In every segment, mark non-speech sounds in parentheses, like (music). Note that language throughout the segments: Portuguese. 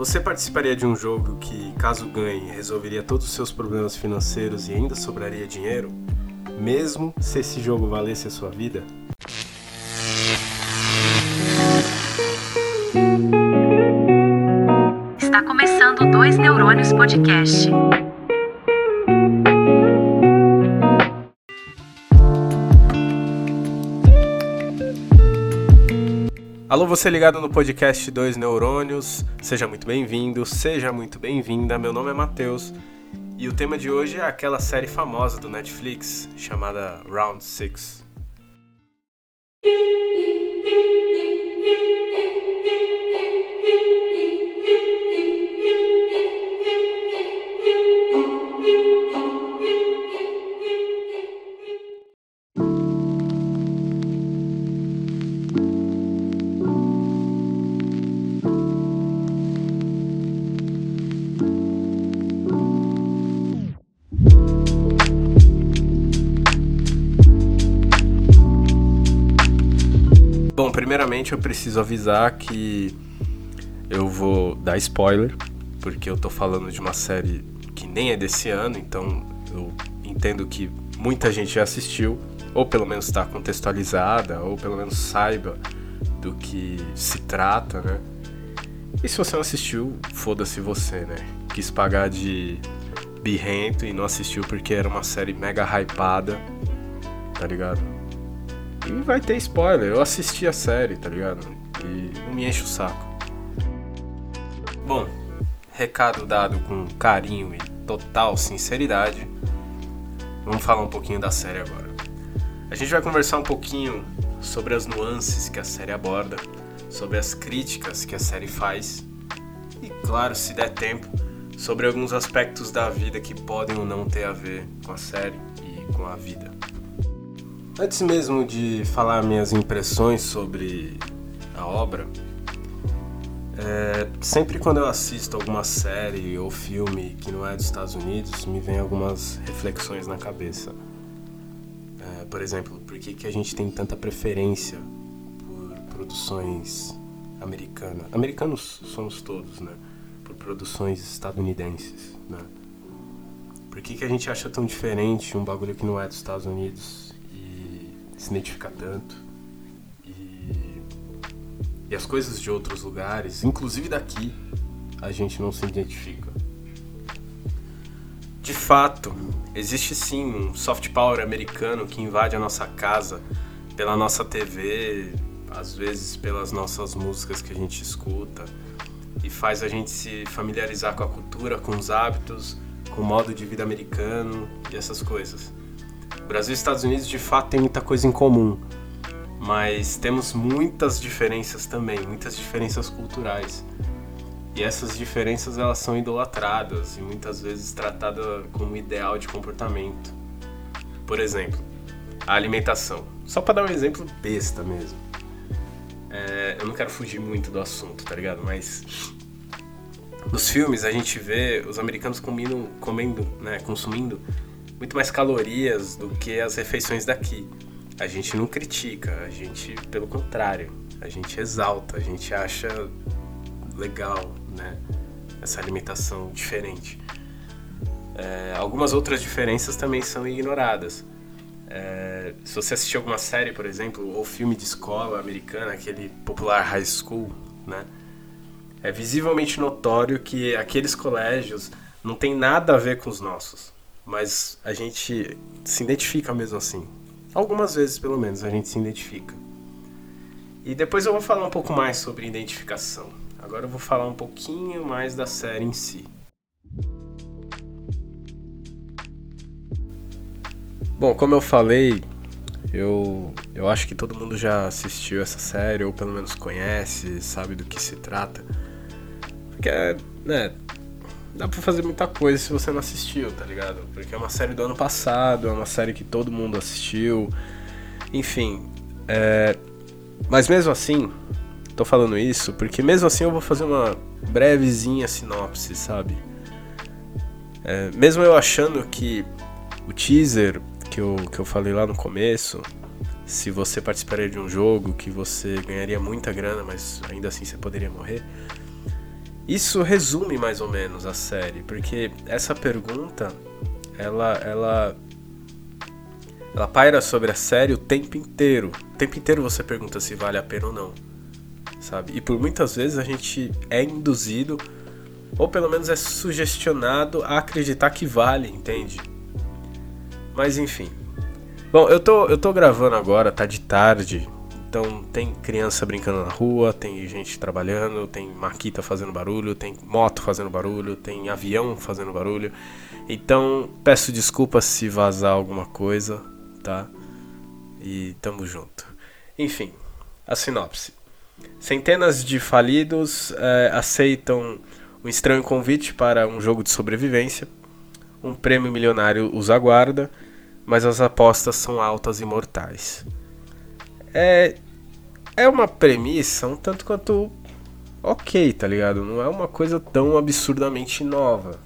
Você participaria de um jogo que, caso ganhe, resolveria todos os seus problemas financeiros e ainda sobraria dinheiro? Mesmo se esse jogo valesse a sua vida? Está começando o Dois Neurônios Podcast. Alô, você ligado no podcast 2 Neurônios, seja muito bem-vindo, seja muito bem-vinda. Meu nome é Matheus e o tema de hoje é aquela série famosa do Netflix chamada Round 6. Primeiramente eu preciso avisar que eu vou dar spoiler, porque eu tô falando de uma série que nem é desse ano, então eu entendo que muita gente já assistiu, ou pelo menos está contextualizada, ou pelo menos saiba do que se trata, né? E se você não assistiu, foda-se você, né? Quis pagar de birrento e não assistiu porque era uma série mega hypada, tá ligado? E vai ter spoiler. Eu assisti a série, tá ligado? E não me enche o saco. Bom, recado dado com carinho e total sinceridade. Vamos falar um pouquinho da série agora. A gente vai conversar um pouquinho sobre as nuances que a série aborda, sobre as críticas que a série faz e, claro, se der tempo, sobre alguns aspectos da vida que podem ou não ter a ver com a série e com a vida. Antes mesmo de falar minhas impressões sobre a obra, é, sempre quando eu assisto alguma série ou filme que não é dos Estados Unidos, me vem algumas reflexões na cabeça. É, por exemplo, por que, que a gente tem tanta preferência por produções americanas? Americanos somos todos, né? Por produções estadunidenses, né? Por que, que a gente acha tão diferente um bagulho que não é dos Estados Unidos se identifica tanto. E, e as coisas de outros lugares, inclusive daqui, a gente não se identifica. De fato, existe sim um soft power americano que invade a nossa casa pela nossa TV, às vezes pelas nossas músicas que a gente escuta e faz a gente se familiarizar com a cultura, com os hábitos, com o modo de vida americano e essas coisas. Brasil e Estados Unidos de fato tem muita coisa em comum, mas temos muitas diferenças também, muitas diferenças culturais. E essas diferenças elas são idolatradas e muitas vezes tratadas como ideal de comportamento. Por exemplo, a alimentação. Só para dar um exemplo besta mesmo. É, eu não quero fugir muito do assunto, tá ligado? Mas nos filmes a gente vê os americanos comendo, né, consumindo muito mais calorias do que as refeições daqui. A gente não critica, a gente, pelo contrário, a gente exalta, a gente acha legal, né? Essa alimentação diferente. É, algumas outras diferenças também são ignoradas. É, se você assistir alguma série, por exemplo, ou filme de escola americana, aquele popular high school, né? É visivelmente notório que aqueles colégios não tem nada a ver com os nossos mas a gente se identifica mesmo assim. Algumas vezes, pelo menos, a gente se identifica. E depois eu vou falar um pouco mais sobre identificação. Agora eu vou falar um pouquinho mais da série em si. Bom, como eu falei, eu, eu acho que todo mundo já assistiu essa série, ou pelo menos conhece, sabe do que se trata. Porque, né, dá pra fazer muita coisa se você não assistiu, tá ligado? Porque é uma série do ano passado, é uma série que todo mundo assistiu. Enfim. É... Mas mesmo assim, tô falando isso porque mesmo assim eu vou fazer uma brevezinha sinopse, sabe? É... Mesmo eu achando que o teaser que eu, que eu falei lá no começo, se você participaria de um jogo que você ganharia muita grana, mas ainda assim você poderia morrer Isso resume mais ou menos a série, porque essa pergunta, ela, ela, ela paira sobre a série o tempo inteiro. O tempo inteiro você pergunta se vale a pena ou não, sabe? E por muitas vezes a gente é induzido, ou pelo menos é sugestionado a acreditar que vale, entende? Mas enfim. Bom, eu tô, eu tô gravando agora, tá de tarde, então tem criança brincando na rua, tem gente trabalhando, tem maquita fazendo barulho, tem moto fazendo barulho, tem avião fazendo barulho. Então peço desculpas se vazar alguma coisa, tá? E tamo junto. Enfim, a sinopse. Centenas de falidos é, aceitam um estranho convite para um jogo de sobrevivência. Um prêmio milionário os aguarda, mas as apostas são altas e mortais é, é uma premissa um tanto quanto ok, tá ligado? Não é uma coisa tão absurdamente nova.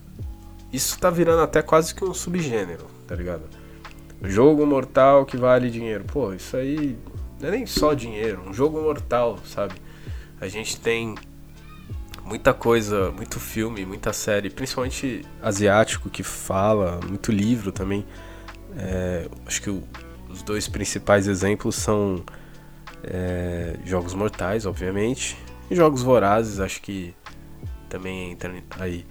Isso tá virando até quase que um subgênero, tá ligado? Jogo mortal que vale dinheiro. Pô, isso aí não é nem só dinheiro, um jogo mortal, sabe? A gente tem muita coisa, muito filme, muita série, principalmente asiático que fala, muito livro também. É, acho que o, os dois principais exemplos são é, Jogos Mortais, obviamente, e Jogos Vorazes, acho que também entra aí.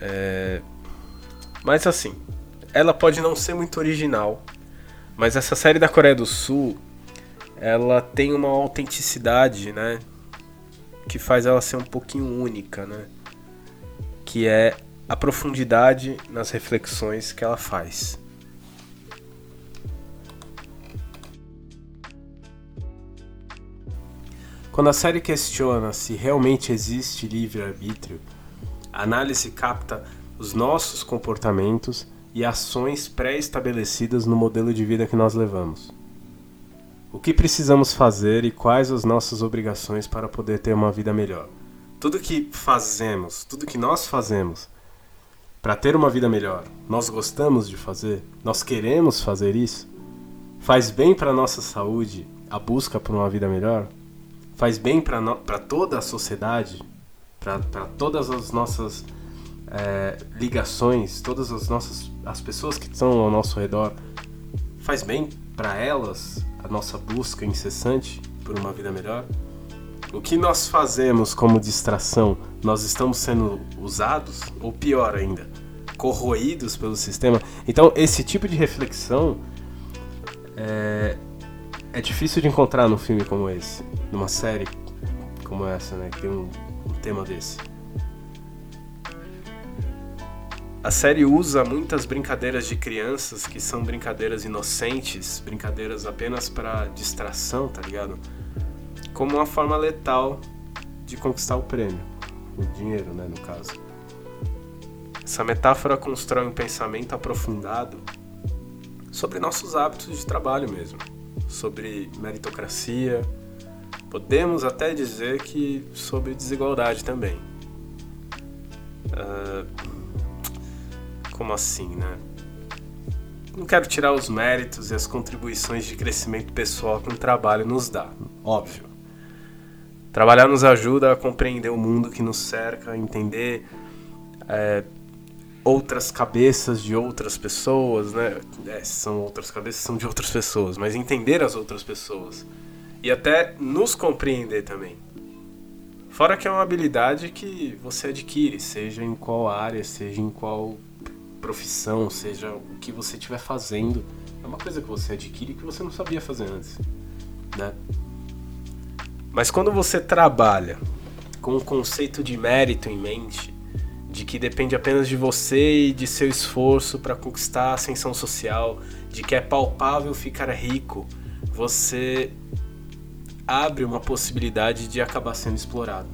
É, mas assim, ela pode não ser muito original, mas essa série da Coreia do Sul, ela tem uma autenticidade, né? Que faz ela ser um pouquinho única, né? Que é a profundidade nas reflexões que ela faz. Quando a série questiona se realmente existe livre-arbítrio, a análise capta os nossos comportamentos e ações pré-estabelecidas no modelo de vida que nós levamos. O que precisamos fazer e quais as nossas obrigações para poder ter uma vida melhor. Tudo que fazemos, tudo que nós fazemos para ter uma vida melhor, nós gostamos de fazer, nós queremos fazer isso? Faz bem para a nossa saúde a busca por uma vida melhor? Faz bem para toda a sociedade, para todas as nossas é, ligações, todas as nossas as pessoas que estão ao nosso redor, faz bem para elas a nossa busca incessante por uma vida melhor? O que nós fazemos como distração, nós estamos sendo usados ou pior ainda, corroídos pelo sistema? Então, esse tipo de reflexão é, é difícil de encontrar num filme como esse, numa série como essa, né? Que tem um, um tema desse. A série usa muitas brincadeiras de crianças que são brincadeiras inocentes, brincadeiras apenas para distração, tá ligado? Como uma forma letal de conquistar o prêmio, o dinheiro, né, no caso. Essa metáfora constrói um pensamento aprofundado sobre nossos hábitos de trabalho mesmo sobre meritocracia, podemos até dizer que sobre desigualdade também. Uh, como assim, né? Não quero tirar os méritos e as contribuições de crescimento pessoal que um trabalho nos dá, óbvio. Trabalhar nos ajuda a compreender o mundo que nos cerca, entender é, outras cabeças de outras pessoas, né? É, são outras cabeças, são de outras pessoas, mas entender as outras pessoas e até nos compreender também. Fora que é uma habilidade que você adquire, seja em qual área, seja em qual profissão, seja o que você estiver fazendo, é uma coisa que você adquire que você não sabia fazer antes, né? Mas quando você trabalha com o conceito de mérito em mente, de que depende apenas de você e de seu esforço para conquistar a ascensão social, de que é palpável ficar rico, você abre uma possibilidade de acabar sendo explorado.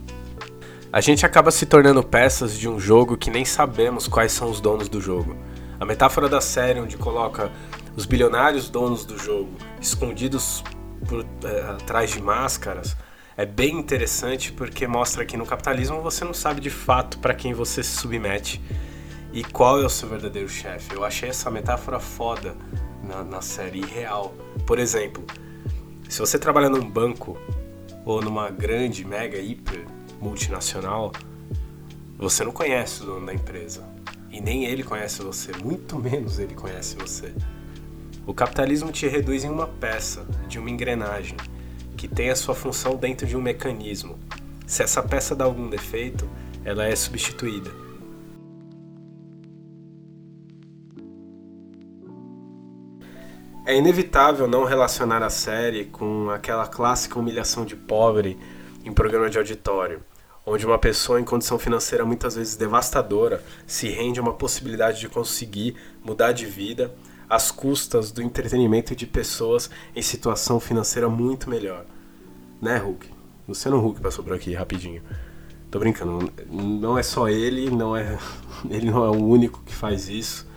A gente acaba se tornando peças de um jogo que nem sabemos quais são os donos do jogo. A metáfora da série onde coloca os bilionários donos do jogo escondidos por, é, atrás de máscaras é bem interessante porque mostra que no capitalismo você não sabe de fato para quem você se submete e qual é o seu verdadeiro chefe. Eu achei essa metáfora foda na, na série real. Por exemplo, se você trabalha num banco ou numa grande, mega, hiper multinacional, Você não conhece o dono da empresa. E nem ele conhece você, muito menos ele conhece você. O capitalismo te reduz em uma peça de uma engrenagem que tem a sua função dentro de um mecanismo. Se essa peça dá algum defeito, ela é substituída. É inevitável não relacionar a série com aquela clássica humilhação de pobre em programa de auditório, onde uma pessoa em condição financeira muitas vezes devastadora se rende a uma possibilidade de conseguir mudar de vida às custas do entretenimento de pessoas em situação financeira muito melhor. Né, Hulk? Luciano Hulk passou por aqui rapidinho. Tô brincando, não é só ele, não é (laughs) ele não é o único que faz isso.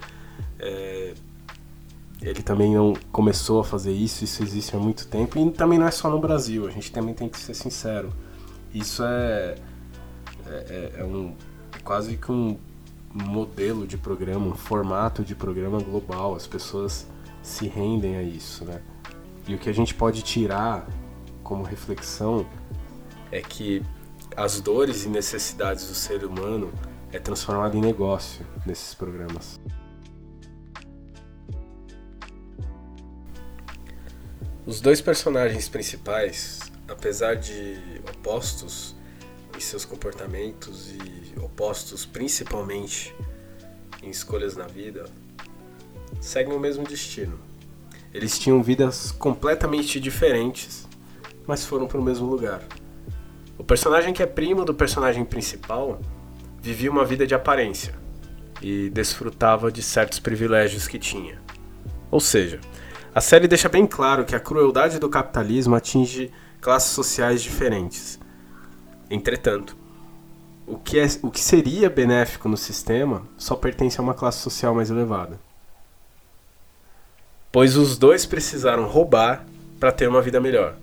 É, ele também não começou a fazer isso, isso existe há muito tempo e também não é só no Brasil. A gente também tem que ser sincero. Isso é é, é, é um é quase que um modelo de programa, um formato de programa global. As pessoas se rendem a isso, né? E o que a gente pode tirar como reflexão é que as dores e necessidades do ser humano é transformado em negócio nesses programas. Os dois personagens principais, apesar de opostos em seus comportamentos e opostos principalmente em escolhas na vida, seguem o mesmo destino. Eles tinham vidas completamente diferentes, mas foram para o mesmo lugar. O personagem que é primo do personagem principal vivia uma vida de aparência e desfrutava de certos privilégios que tinha. Ou seja, a série deixa bem claro que a crueldade do capitalismo atinge classes sociais diferentes. Entretanto, o que, é, o que seria benéfico no sistema só pertence a uma classe social mais elevada. Pois os dois precisaram roubar para ter uma vida melhor.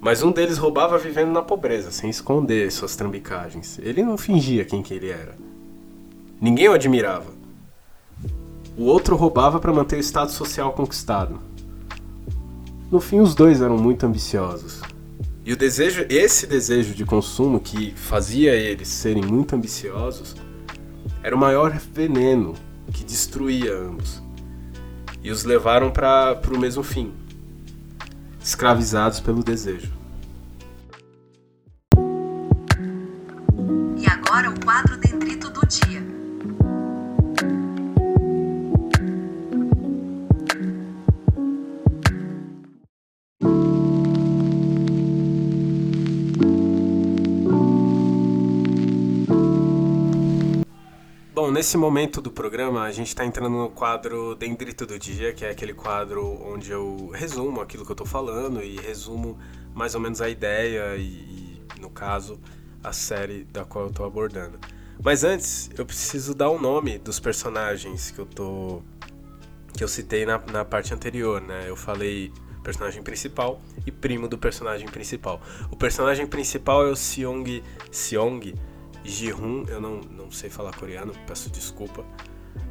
Mas um deles roubava vivendo na pobreza, sem esconder suas trambicagens. Ele não fingia quem que ele era. Ninguém o admirava. O outro roubava para manter o status social conquistado. No fim, os dois eram muito ambiciosos. E o desejo, esse desejo de consumo que fazia eles serem muito ambiciosos, era o maior veneno que destruía ambos. E os levaram para o mesmo fim, escravizados pelo desejo. E agora o quadro Dendrito do Dia. Nesse momento do programa, a gente está entrando no quadro Dendrito do Dia, que é aquele quadro onde eu resumo aquilo que eu estou falando e resumo mais ou menos a ideia e, e, no caso, a série da qual eu estou abordando. Mas antes, eu preciso dar o nome dos personagens que eu tô que eu citei na, na parte anterior, né? Eu falei personagem principal e primo do personagem principal. O personagem principal é o Seong Seong Ji-hun, eu não, não sei falar coreano, peço desculpa.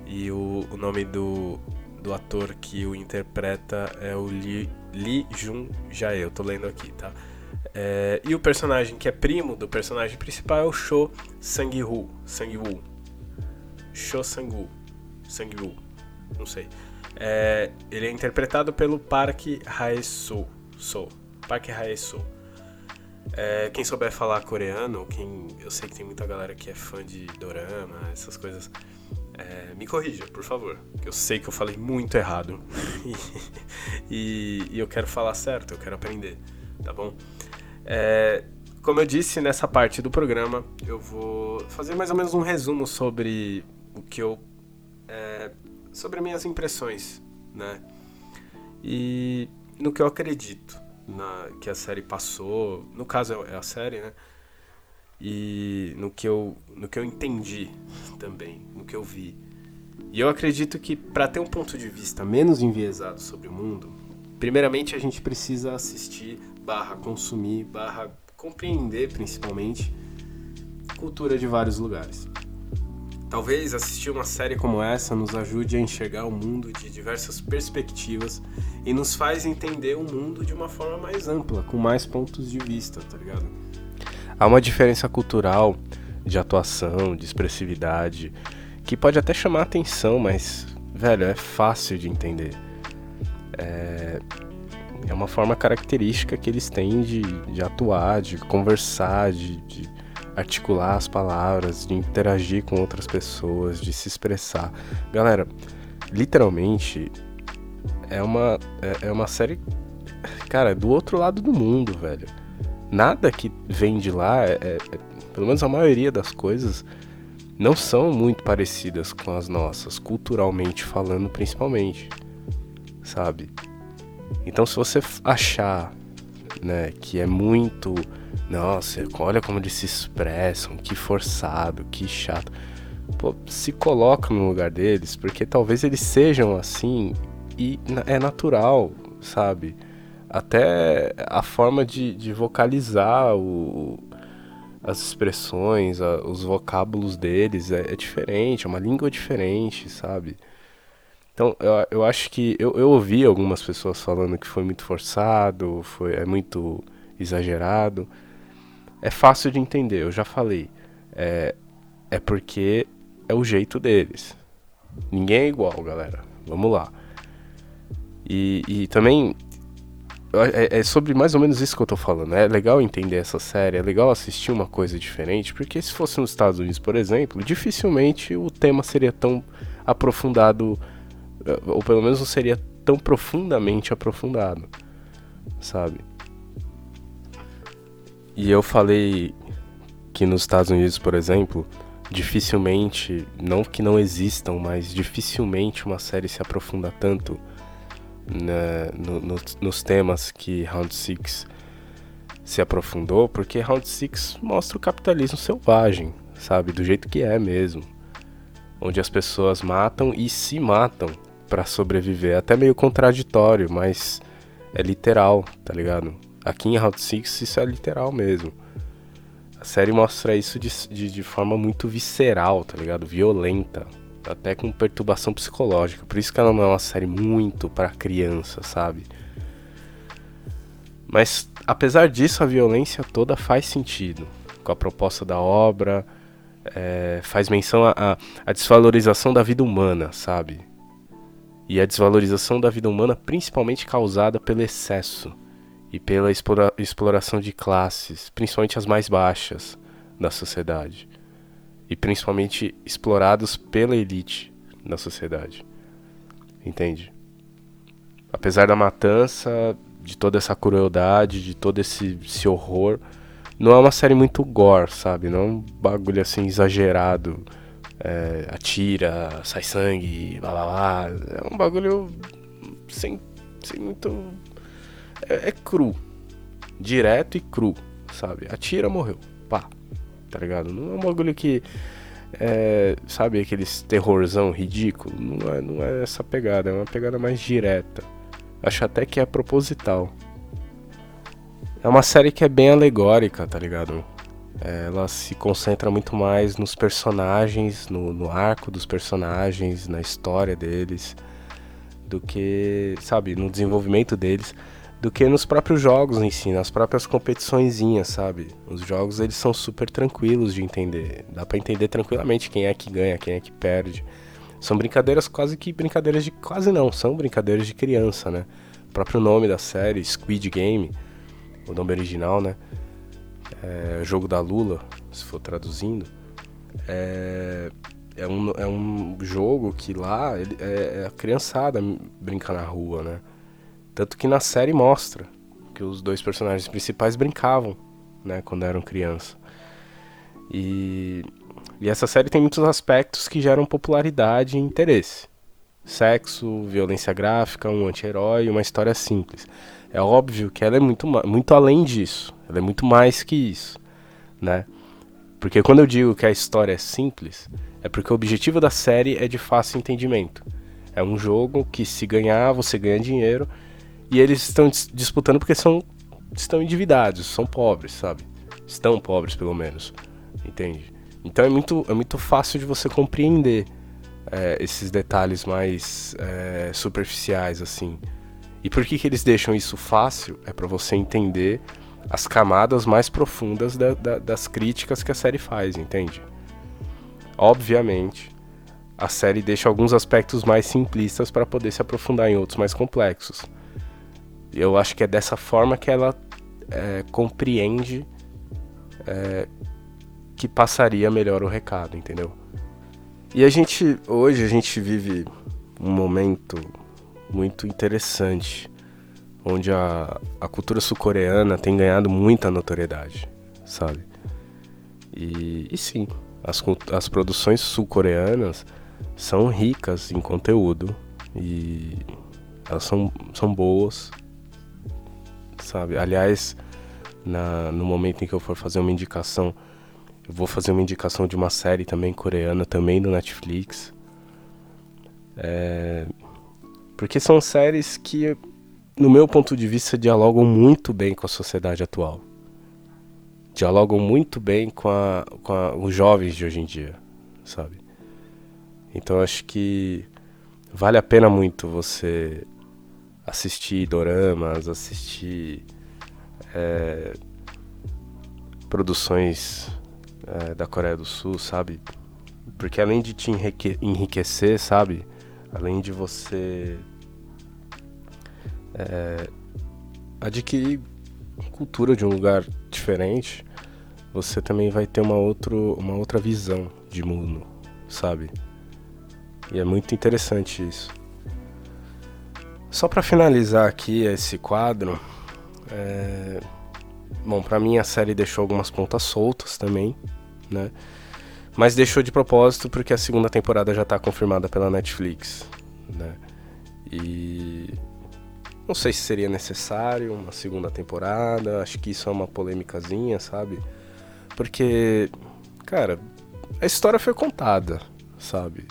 E o, o nome do, do ator que o interpreta é o Lee, Lee Jun Jae, eu tô lendo aqui, tá? É, e o personagem que é primo do personagem principal é o Sho Sang-woo. Sang-woo. Sho Sang-woo. Sang-woo. Não sei. É, ele é interpretado pelo Park Hae-soo. So. Park Hae-soo. É, quem souber falar coreano, quem eu sei que tem muita galera que é fã de dorama, essas coisas, é, me corrija, por favor, que eu sei que eu falei muito errado (laughs) e, e, eu quero falar certo, eu quero aprender, tá bom? É, como eu disse nessa parte do programa, eu vou fazer mais ou menos um resumo sobre o que eu, é, sobre minhas impressões, né? E no que eu acredito na, que a série passou. No caso é a série, né? E no que eu, no que eu entendi também, no que eu vi. E eu acredito que para ter um ponto de vista menos enviesado sobre o mundo, primeiramente a gente precisa assistir, barra consumir, barra compreender principalmente cultura de vários lugares. Talvez assistir uma série como essa nos ajude a enxergar o mundo de diversas perspectivas e nos faz entender o mundo de uma forma mais ampla, com mais pontos de vista, tá ligado? Há uma diferença cultural de atuação, de expressividade, que pode até chamar atenção, mas, velho, é fácil de entender. É, é uma forma característica que eles têm de, de atuar, de conversar, de, de articular as palavras, de interagir com outras pessoas, de se expressar. Galera, literalmente é uma, é, é uma série, cara, do outro lado do mundo, velho. Nada que vem de lá, é, é, é, pelo menos a maioria das coisas, não são muito parecidas com as nossas, culturalmente falando, principalmente, sabe? Então, se você achar, né, que é muito, nossa, olha como eles se expressam, que forçado, que chato. Pô, se coloca no lugar deles, porque talvez eles sejam assim e é natural, sabe? Até a forma de, de vocalizar o, as expressões, a, os vocábulos deles é, é, diferente, é uma língua diferente, sabe? Então, eu, eu acho que. Eu, eu ouvi algumas pessoas falando que foi muito forçado, foi, é muito exagerado. É fácil de entender, eu já falei. É, é porque é o jeito deles. Ninguém é igual, galera. Vamos lá. E, e também é, é, sobre mais ou menos isso que eu tô falando. É legal entender essa série, é legal assistir uma coisa diferente, porque se fosse nos Estados Unidos, por exemplo, dificilmente o tema seria tão aprofundado, ou pelo menos não seria tão profundamente aprofundado, sabe? E eu falei que nos Estados Unidos, por exemplo, dificilmente, não que não existam, mas dificilmente uma série se aprofunda tanto né, no, no, nos temas que Round 6 se aprofundou, porque Round 6 mostra o capitalismo selvagem, sabe? Do jeito que é mesmo. Onde as pessoas matam e se matam para sobreviver. Até meio contraditório, mas é literal, tá ligado? Aqui em Round 6 isso é literal mesmo. A série mostra isso de, de, de forma muito visceral, tá ligado? Violenta até com perturbação psicológica. Por isso que ela não é uma série muito para criança, sabe? Mas apesar disso, a violência toda faz sentido com a proposta da obra, é, faz menção à desvalorização da vida humana, sabe? E a desvalorização da vida humana principalmente causada pelo excesso e pela explora exploração de classes, principalmente as mais baixas da sociedade e principalmente explorados pela elite da sociedade. Entende? Apesar da matança, de toda essa crueldade, de todo esse, esse horror, não é uma série muito gore, sabe? Não é um bagulho assim exagerado. É, atira, sai sangue, blá blá blá. É um bagulho sem, sem muito. É, é cru. Direto e cru, sabe? Atira, morreu. Pá tá ligado? Não é um bagulho que. É, sabe aqueles terrorzão ridículo? Não é, não é essa pegada, é uma pegada mais direta. Acho até que é proposital. É uma série que é bem alegórica, tá ligado? É, ela se concentra muito mais nos personagens, no, no arco dos personagens, na história deles, do que, sabe, no desenvolvimento deles do que nos próprios jogos em si, nas próprias competiçõezinhas, sabe? Os jogos eles são super tranquilos de entender. Dá para entender tranquilamente quem é que ganha, quem é que perde. São brincadeiras quase que brincadeiras de quase não, são brincadeiras de criança, né? O próprio nome da série, Squid Game, o nome original, né? É, jogo da Lula, se for traduzindo. É, é, um, é um jogo que lá é, é a criançada brinca na rua, né? Tanto que na série mostra que os dois personagens principais brincavam, né, quando eram criança. E, e essa série tem muitos aspectos que geram popularidade e interesse. Sexo, violência gráfica, um anti-herói, uma história simples. É óbvio que ela é muito, muito além disso. Ela é muito mais que isso, né? Porque quando eu digo que a história é simples, é porque o objetivo da série é de fácil entendimento. É um jogo que se ganhar, você ganha dinheiro e eles estão disputando porque são estão endividados, são pobres, sabe? Estão pobres, pelo menos. Entende? Então é muito, é muito fácil de você compreender é, esses detalhes mais é, superficiais, assim. E por que, que eles deixam isso fácil? É para você entender as camadas mais profundas da, da, das críticas que a série faz, entende? Obviamente, a série deixa alguns aspectos mais simplistas para poder se aprofundar em outros mais complexos. Eu acho que é dessa forma que ela é, compreende é, que passaria melhor o recado, entendeu? E a gente, hoje, a gente vive um momento muito interessante, onde a, a cultura sul-coreana tem ganhado muita notoriedade, sabe? E, e sim, as, as produções sul-coreanas são ricas em conteúdo e elas são, são boas, sabe? Aliás, na, no momento em que eu for fazer uma indicação, eu vou fazer uma indicação de uma série também coreana, também do Netflix. É, porque são séries que, no meu ponto de vista, dialogam muito bem com a sociedade atual. Dialogam muito bem com, a, com a, os jovens de hoje em dia, sabe? Então acho que vale a pena muito você assistir doramas, assistir é, produções é, da Coreia do Sul, sabe? Porque além de te enriquecer, sabe? Além de você é, adquirir cultura de um lugar diferente, você também vai ter uma, outro, uma outra visão de mundo, sabe? E é muito interessante isso. Só para finalizar aqui esse quadro, é... bom, para mim a série deixou algumas pontas soltas também, né? Mas deixou de propósito porque a segunda temporada já está confirmada pela Netflix, né? E não sei se seria necessário uma segunda temporada, acho que isso é uma polêmicazinha, sabe? Porque, cara, a história foi contada, sabe?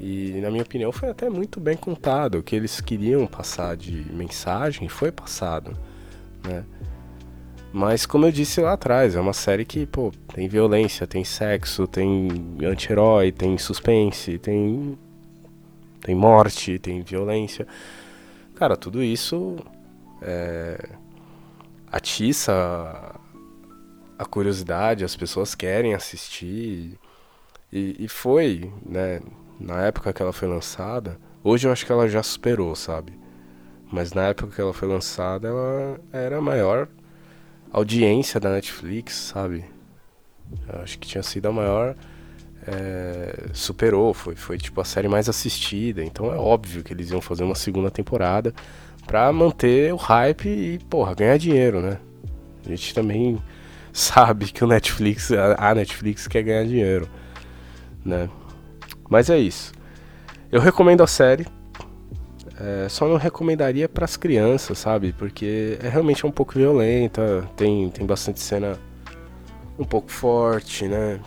E na minha opinião foi até muito bem contado. O que eles queriam passar de mensagem foi passado, né? Mas como eu disse lá atrás, é uma série que, pô, tem violência, tem sexo, tem anti-herói, tem suspense, tem tem morte, tem violência. Cara, tudo isso é, atiça a curiosidade, as pessoas querem assistir. E, e foi, né? Na época que ela foi lançada, hoje eu acho que ela já superou, sabe? Mas na época que ela foi lançada, ela era a maior audiência da Netflix, sabe? Eu acho que tinha sido a maior. É, superou, foi, foi tipo a série mais assistida. Então é óbvio que eles iam fazer uma segunda temporada pra manter o hype e, porra, ganhar dinheiro, né? A gente também (laughs) sabe que o Netflix, a Netflix quer ganhar dinheiro, né? Mas é isso. Eu recomendo a série. É, só não recomendaria para as crianças, sabe? Porque é realmente um pouco violenta, tem, tem bastante cena um pouco forte, né?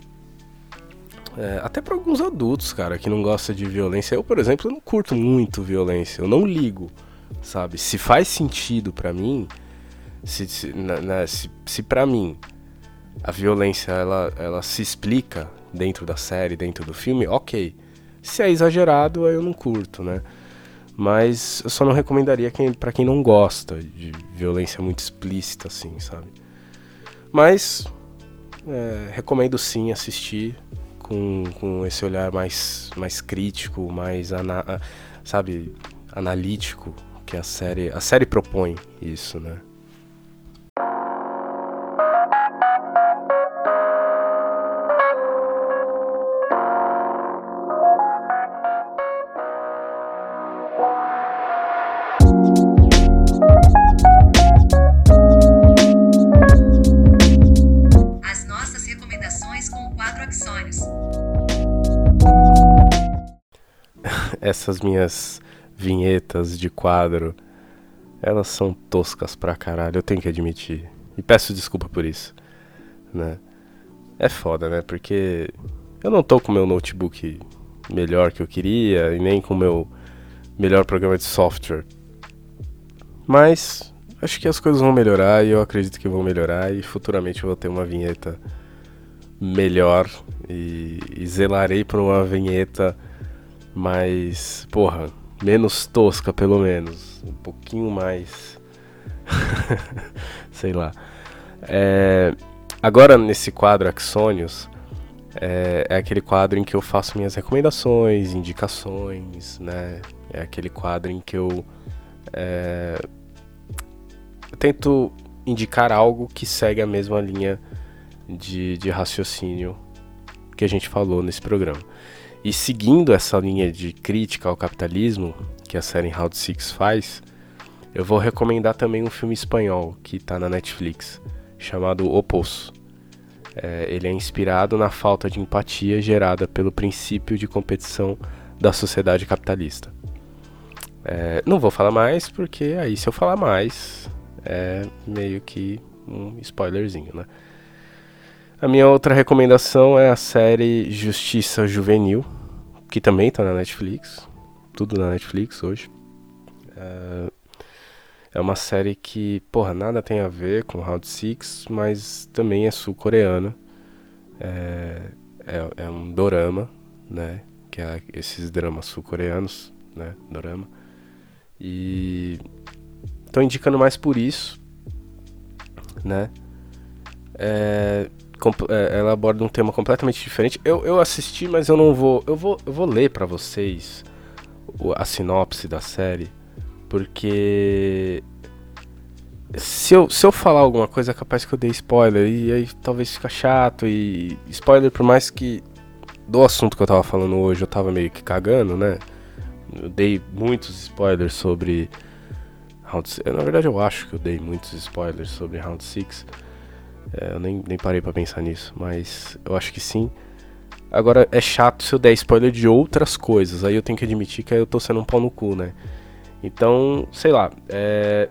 É, até para alguns adultos, cara, que não gostam de violência. Eu, por exemplo, não curto muito violência. Eu não ligo, sabe? Se faz sentido para mim, se, se, se, se para mim a violência ela, ela se explica dentro da série, dentro do filme, ok. Se é exagerado, eu não curto, né? Mas eu só não recomendaria quem, para quem não gosta de violência muito explícita, assim, sabe? Mas é, recomendo sim assistir com, com esse olhar mais, mais crítico, mais, ana, sabe, analítico que a série, a série propõe isso, né? Essas minhas vinhetas de quadro, elas são toscas pra caralho, eu tenho que admitir. E peço desculpa por isso, né? É foda, né? Porque eu não tô com meu notebook melhor que eu queria e nem com meu melhor programa de software. Mas acho que as coisas vão melhorar e eu acredito que vão melhorar e futuramente eu vou ter uma vinheta melhor e, e zelarei por uma vinheta mais, porra, menos tosca pelo menos, um pouquinho mais (laughs) Sei lá. É, agora, nesse quadro Axônios, é, é, aquele quadro em que eu faço minhas recomendações, indicações, né? É aquele quadro em que eu, é, eu tento indicar algo que segue a mesma linha de, de raciocínio que a gente falou nesse programa. E seguindo essa linha de crítica ao capitalismo que a série Round Six faz, eu vou recomendar também um filme espanhol que está na Netflix, chamado O Poço. É, ele é inspirado na falta de empatia gerada pelo princípio de competição da sociedade capitalista. É, não vou falar mais, porque aí se eu falar mais, é meio que um spoilerzinho, né? A minha outra recomendação é a série Justiça Juvenil, que também está na Netflix. Tudo na Netflix hoje. É, é uma série que, porra, nada tem a ver com Round Six, mas também é sul-coreana. É, é, é, um dorama, né? Que é esses dramas sul-coreanos, né? Dorama. E tô indicando mais por isso, né? É, ela aborda um tema completamente diferente. Eu, eu assisti, mas eu não vou. Eu vou, eu vou ler para vocês a sinopse da série, porque se eu, se eu falar alguma coisa é capaz que eu dei spoiler e aí talvez fica chato e spoiler por mais que do assunto que eu tava falando hoje eu tava meio que cagando, né? Eu dei muitos spoilers sobre Round 6. Na verdade eu acho que eu dei muitos spoilers sobre Round 6. É, eu nem, nem parei para pensar nisso, mas eu acho que sim. Agora é chato se eu der spoiler de outras coisas, aí eu tenho que admitir que eu tô sendo um pau no cu, né? Então, sei lá, é,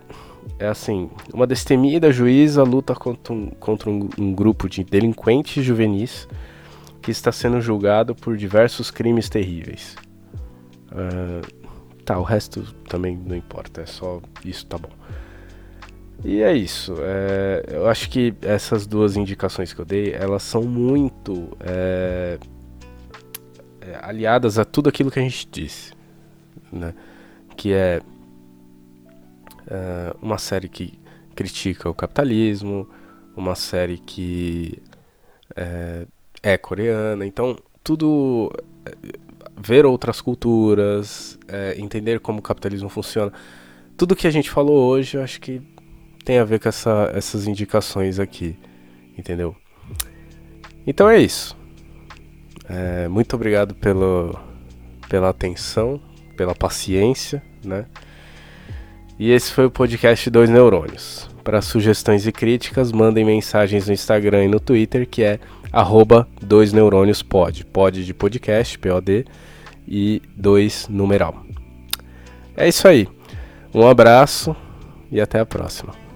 é assim: uma destemida juíza luta contra um, contra um, um grupo de delinquentes juvenis que está sendo julgado por diversos crimes terríveis. Uh, tá, o resto também não importa, é só isso, tá bom. E é isso. É, eu acho que essas duas indicações que eu dei, elas são muito é, é, aliadas a tudo aquilo que a gente disse, né? Que é, é uma série que critica o capitalismo, uma série que é, é coreana, então tudo é, ver outras culturas, entender como o capitalismo funciona, tudo que a gente falou hoje, eu acho que tem a ver com essa, essas indicações aqui, entendeu? Então é isso. É, muito obrigado pelo, pela atenção, pela paciência, né? E esse foi o podcast Dois Neurônios. Para sugestões e críticas, mandem mensagens no Instagram e no Twitter, que é arroba dois neurônios pod, pod de podcast, POD, e dois numeral. É isso aí. Um abraço e até a próxima.